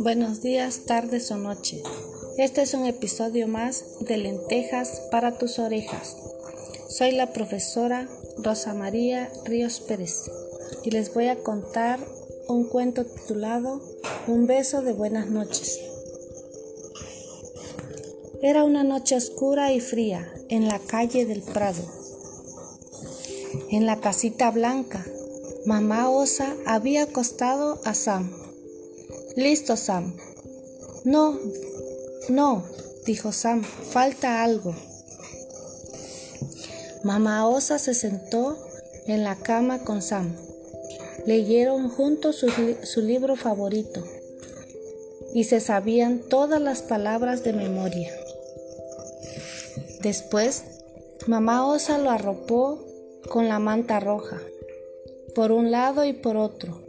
Buenos días, tardes o noches. Este es un episodio más de Lentejas para tus orejas. Soy la profesora Rosa María Ríos Pérez y les voy a contar un cuento titulado Un beso de buenas noches. Era una noche oscura y fría en la calle del Prado. En la casita blanca, mamá Osa había acostado a Sam Listo, Sam. No, no, dijo Sam, falta algo. Mamá Osa se sentó en la cama con Sam. Leyeron juntos su, su, libro favorito y se sabían todas las palabras de memoria. Después, mamá Osa lo arropó con la manta roja, por un lado y por otro,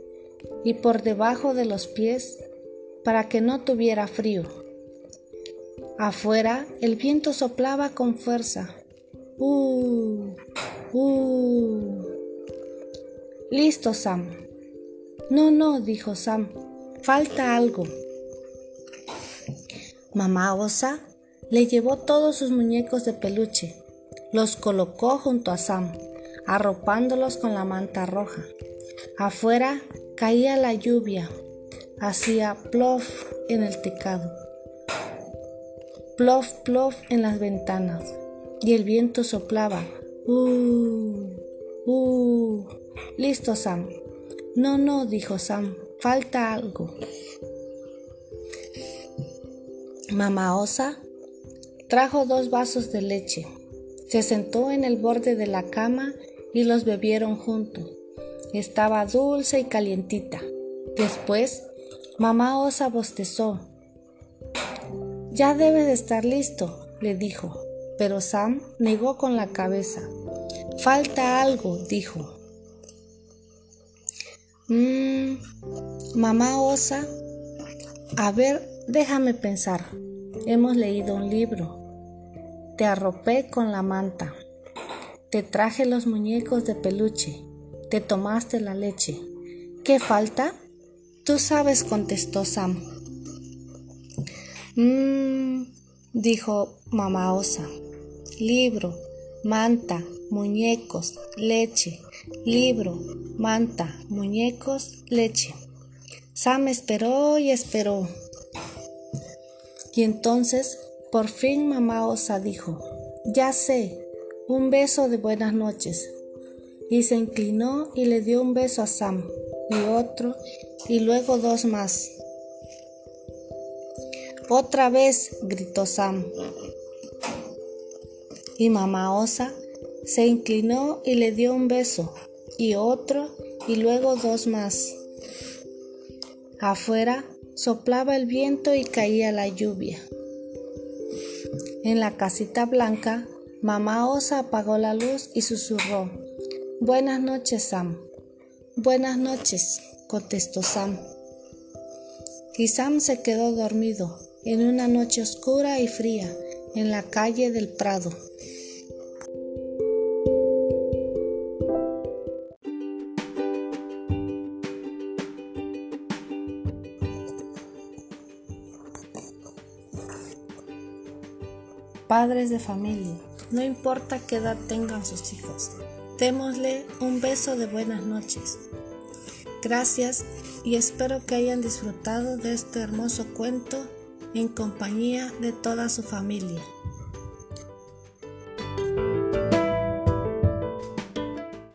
y por debajo de los pies para que no tuviera frío. Afuera el viento soplaba con fuerza. ¡Uh! ¡Uh! Listo, Sam. No, no, dijo Sam. Falta algo. Mamá Osa le llevó todos sus muñecos de peluche. Los colocó junto a Sam, arropándolos con la manta roja. Afuera Caía la lluvia, hacía plof en el tecado, plof, plof en las ventanas, y el viento soplaba. Uh, uh. Listo, Sam. No, no, dijo Sam, falta algo. Mamá Osa trajo dos vasos de leche. Se sentó en el borde de la cama y los bebieron juntos. Estaba dulce y calientita. Después, mamá osa bostezó. Ya debe de estar listo, le dijo, pero Sam negó con la cabeza. Falta algo, dijo. Mmm, mamá osa. A ver, déjame pensar. Hemos leído un libro. Te arropé con la manta. Te traje los muñecos de peluche te tomaste la leche. ¿Qué falta? Tú sabes, contestó Sam. Mmm, dijo mamá osa. Libro, manta, muñecos, leche. Libro, manta, muñecos, leche. Sam esperó y esperó. Y entonces, por fin mamá osa dijo, ya sé, un beso de buenas noches y se inclinó y le dio un beso a Sam y otro y luego dos más. Otra vez, gritó Sam. Y mamá Osa se inclinó y le dio un beso y otro y luego dos más. Afuera soplaba el viento y caía la lluvia. En la casita blanca, mamá Osa apagó la luz y susurró. Buenas noches, Sam. Buenas noches, contestó Sam. Y Sam se quedó dormido en una noche oscura y fría en la calle del Prado. Padres de familia, no importa qué edad tengan sus hijos, Démosle un beso de buenas noches. Gracias y espero que hayan disfrutado de este hermoso cuento en compañía de toda su familia.